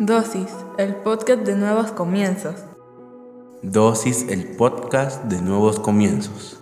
Dosis, el podcast de nuevos comienzos. Dosis, el podcast de nuevos comienzos.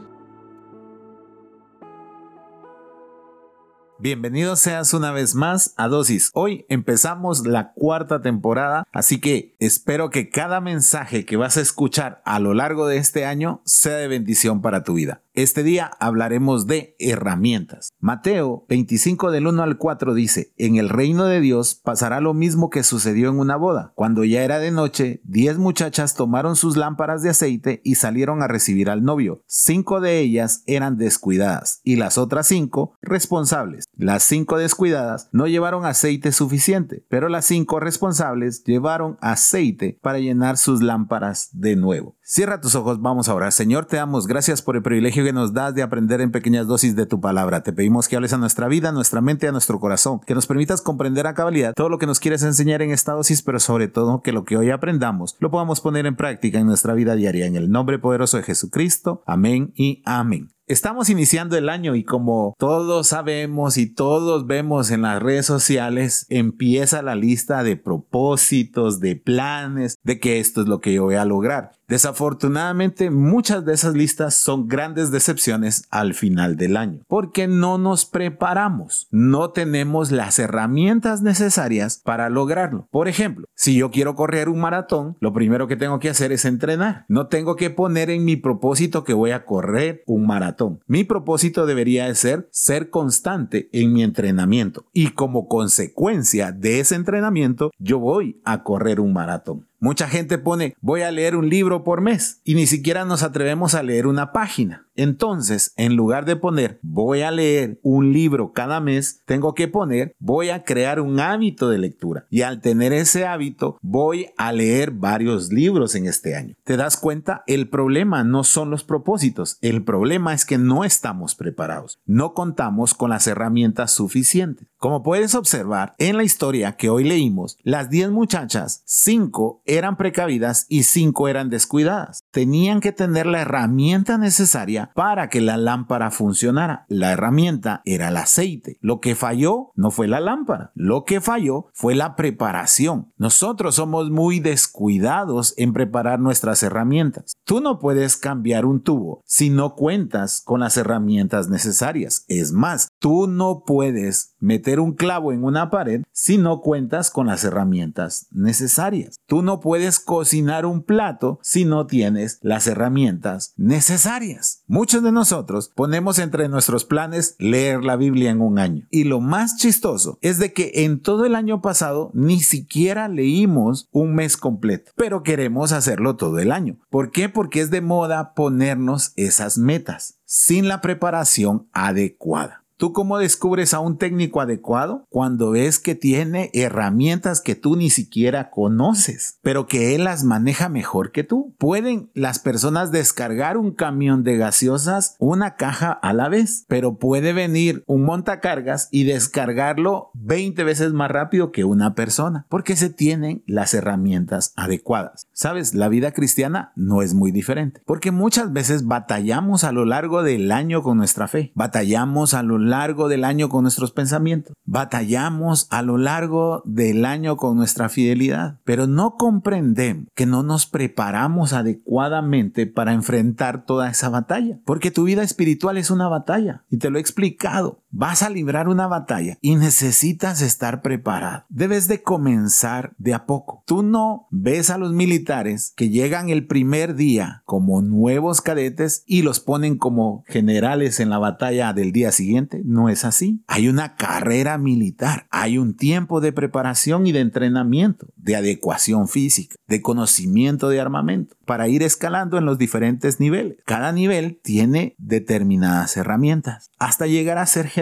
Bienvenidos seas una vez más a Dosis. Hoy empezamos la cuarta temporada, así que espero que cada mensaje que vas a escuchar a lo largo de este año sea de bendición para tu vida. Este día hablaremos de herramientas. Mateo 25 del 1 al 4 dice, en el reino de Dios pasará lo mismo que sucedió en una boda. Cuando ya era de noche, diez muchachas tomaron sus lámparas de aceite y salieron a recibir al novio. Cinco de ellas eran descuidadas y las otras cinco responsables. Las cinco descuidadas no llevaron aceite suficiente, pero las cinco responsables llevaron aceite para llenar sus lámparas de nuevo. Cierra tus ojos, vamos a orar. Señor, te damos gracias por el privilegio que nos das de aprender en pequeñas dosis de tu palabra. Te pedimos que hables a nuestra vida, a nuestra mente, a nuestro corazón, que nos permitas comprender a cabalidad todo lo que nos quieres enseñar en esta dosis, pero sobre todo que lo que hoy aprendamos lo podamos poner en práctica en nuestra vida diaria. En el nombre poderoso de Jesucristo. Amén y amén. Estamos iniciando el año y como todos sabemos y todos vemos en las redes sociales, empieza la lista de propósitos, de planes, de que esto es lo que yo voy a lograr. Desafortunadamente, muchas de esas listas son grandes decepciones al final del año, porque no nos preparamos, no tenemos las herramientas necesarias para lograrlo. Por ejemplo, si yo quiero correr un maratón, lo primero que tengo que hacer es entrenar. No tengo que poner en mi propósito que voy a correr un maratón. Mi propósito debería ser ser constante en mi entrenamiento y como consecuencia de ese entrenamiento, yo voy a correr un maratón. Mucha gente pone, voy a leer un libro por mes y ni siquiera nos atrevemos a leer una página. Entonces, en lugar de poner, voy a leer un libro cada mes, tengo que poner, voy a crear un hábito de lectura. Y al tener ese hábito, voy a leer varios libros en este año. ¿Te das cuenta? El problema no son los propósitos. El problema es que no estamos preparados. No contamos con las herramientas suficientes. Como puedes observar en la historia que hoy leímos, las 10 muchachas, 5 eran precavidas y 5 eran descuidadas. Tenían que tener la herramienta necesaria para que la lámpara funcionara. La herramienta era el aceite. Lo que falló no fue la lámpara, lo que falló fue la preparación. Nosotros somos muy descuidados en preparar nuestras herramientas. Tú no puedes cambiar un tubo si no cuentas con las herramientas necesarias. Es más, tú no puedes meter un clavo en una pared si no cuentas con las herramientas necesarias. Tú no puedes cocinar un plato si no tienes las herramientas necesarias. Muchos de nosotros ponemos entre nuestros planes leer la Biblia en un año. Y lo más chistoso es de que en todo el año pasado ni siquiera leímos un mes completo, pero queremos hacerlo todo el año. ¿Por qué? Porque es de moda ponernos esas metas sin la preparación adecuada. ¿Tú cómo descubres a un técnico adecuado? Cuando ves que tiene herramientas que tú ni siquiera conoces, pero que él las maneja mejor que tú. Pueden las personas descargar un camión de gaseosas una caja a la vez, pero puede venir un montacargas y descargarlo 20 veces más rápido que una persona, porque se tienen las herramientas adecuadas. Sabes, la vida cristiana no es muy diferente, porque muchas veces batallamos a lo largo del año con nuestra fe, batallamos a lo largo largo del año con nuestros pensamientos. Batallamos a lo largo del año con nuestra fidelidad, pero no comprendemos que no nos preparamos adecuadamente para enfrentar toda esa batalla, porque tu vida espiritual es una batalla y te lo he explicado. Vas a librar una batalla y necesitas estar preparado. Debes de comenzar de a poco. Tú no ves a los militares que llegan el primer día como nuevos cadetes y los ponen como generales en la batalla del día siguiente. No es así. Hay una carrera militar. Hay un tiempo de preparación y de entrenamiento, de adecuación física, de conocimiento de armamento para ir escalando en los diferentes niveles. Cada nivel tiene determinadas herramientas hasta llegar a ser general.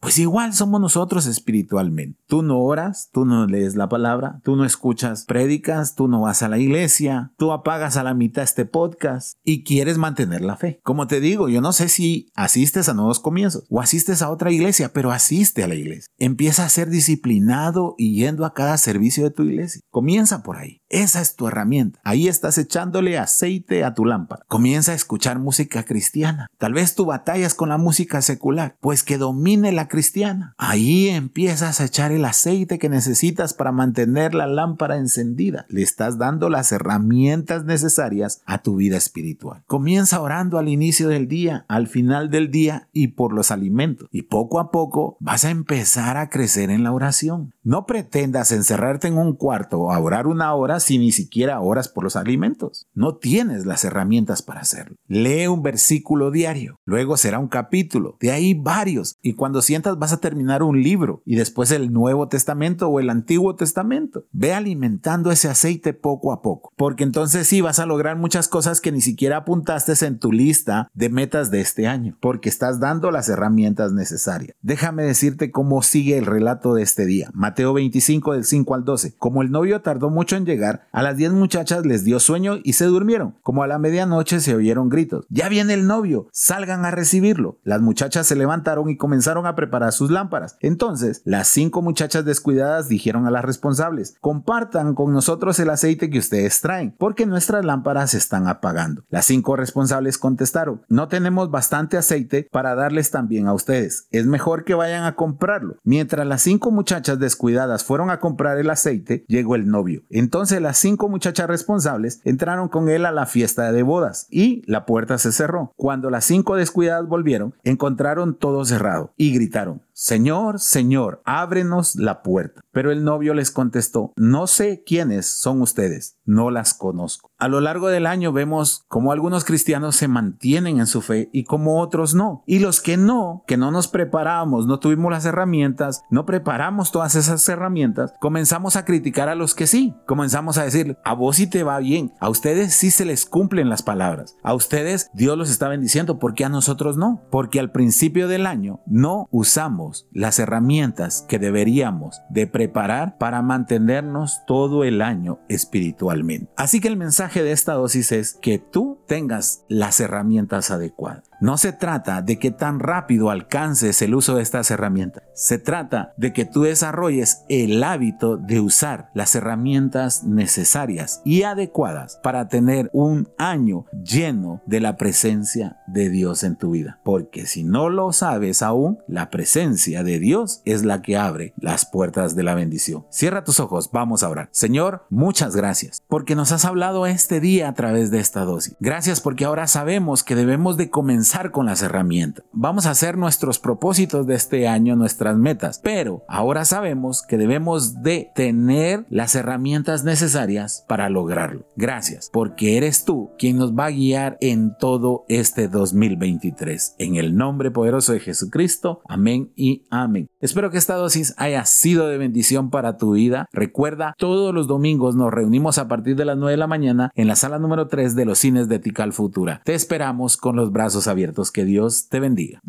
Pues igual somos nosotros espiritualmente. Tú no oras, tú no lees la palabra, tú no escuchas prédicas, tú no vas a la iglesia, tú apagas a la mitad este podcast y quieres mantener la fe. Como te digo, yo no sé si asistes a nuevos comienzos o asistes a otra iglesia, pero asiste a la iglesia. Empieza a ser disciplinado y yendo a cada servicio de tu iglesia. Comienza por ahí. Esa es tu herramienta. Ahí estás echándole aceite a tu lámpara. Comienza a escuchar música cristiana. Tal vez tu batalla es con la música secular, pues que domine la cristiana. Ahí empiezas a echar el aceite que necesitas para mantener la lámpara encendida. Le estás dando las herramientas necesarias a tu vida espiritual. Comienza orando al inicio del día, al final del día y por los alimentos. Y poco a poco vas a empezar a crecer en la oración. No pretendas encerrarte en un cuarto o orar una hora si ni siquiera oras por los alimentos. No tienes las herramientas para hacerlo. Lee un versículo diario, luego será un capítulo, de ahí varios, y cuando sientas vas a terminar un libro y después el Nuevo Testamento o el Antiguo Testamento. Ve alimentando ese aceite poco a poco, porque entonces sí vas a lograr muchas cosas que ni siquiera apuntaste en tu lista de metas de este año, porque estás dando las herramientas necesarias. Déjame decirte cómo sigue el relato de este día. Mateo 25 del 5 al 12. Como el novio tardó mucho en llegar, a las 10 muchachas les dio sueño y se durmieron. Como a la medianoche se oyeron gritos. Ya viene el novio, salgan a recibirlo. Las muchachas se levantaron y comenzaron a preparar sus lámparas. Entonces, las cinco muchachas descuidadas dijeron a las responsables, compartan con nosotros el aceite que ustedes traen, porque nuestras lámparas se están apagando. Las cinco responsables contestaron, no tenemos bastante aceite para darles también a ustedes. Es mejor que vayan a comprarlo. Mientras las cinco muchachas descuidadas cuidadas fueron a comprar el aceite, llegó el novio. Entonces las cinco muchachas responsables entraron con él a la fiesta de bodas y la puerta se cerró. Cuando las cinco descuidadas volvieron, encontraron todo cerrado y gritaron, Señor, Señor, ábrenos la puerta. Pero el novio les contestó, no sé quiénes son ustedes, no las conozco. A lo largo del año vemos cómo algunos cristianos se mantienen en su fe y como otros no. Y los que no, que no nos preparamos, no tuvimos las herramientas, no preparamos todas esas herramientas, comenzamos a criticar a los que sí. Comenzamos a decir, a vos sí te va bien, a ustedes sí se les cumplen las palabras, a ustedes Dios los está bendiciendo, porque a nosotros no? Porque al principio del año no usamos las herramientas que deberíamos de preparar para mantenernos todo el año espiritualmente. Así que el mensaje de esta dosis es que tú tengas las herramientas adecuadas. No se trata de que tan rápido alcances el uso de estas herramientas. Se trata de que tú desarrolles el hábito de usar las herramientas necesarias y adecuadas para tener un año lleno de la presencia de Dios en tu vida. Porque si no lo sabes aún, la presencia de Dios es la que abre las puertas de la bendición. Cierra tus ojos, vamos a orar. Señor, muchas gracias porque nos has hablado este día a través de esta dosis. Gracias porque ahora sabemos que debemos de comenzar con las herramientas. Vamos a hacer nuestros propósitos de este año, nuestras metas, pero ahora sabemos que debemos de tener las herramientas necesarias para lograrlo. Gracias, porque eres tú quien nos va a guiar en todo este 2023. En el nombre poderoso de Jesucristo, amén amén. Espero que esta dosis haya sido de bendición para tu vida. Recuerda, todos los domingos nos reunimos a partir de las 9 de la mañana en la sala número 3 de los cines de Tical Futura. Te esperamos con los brazos abiertos. Que Dios te bendiga.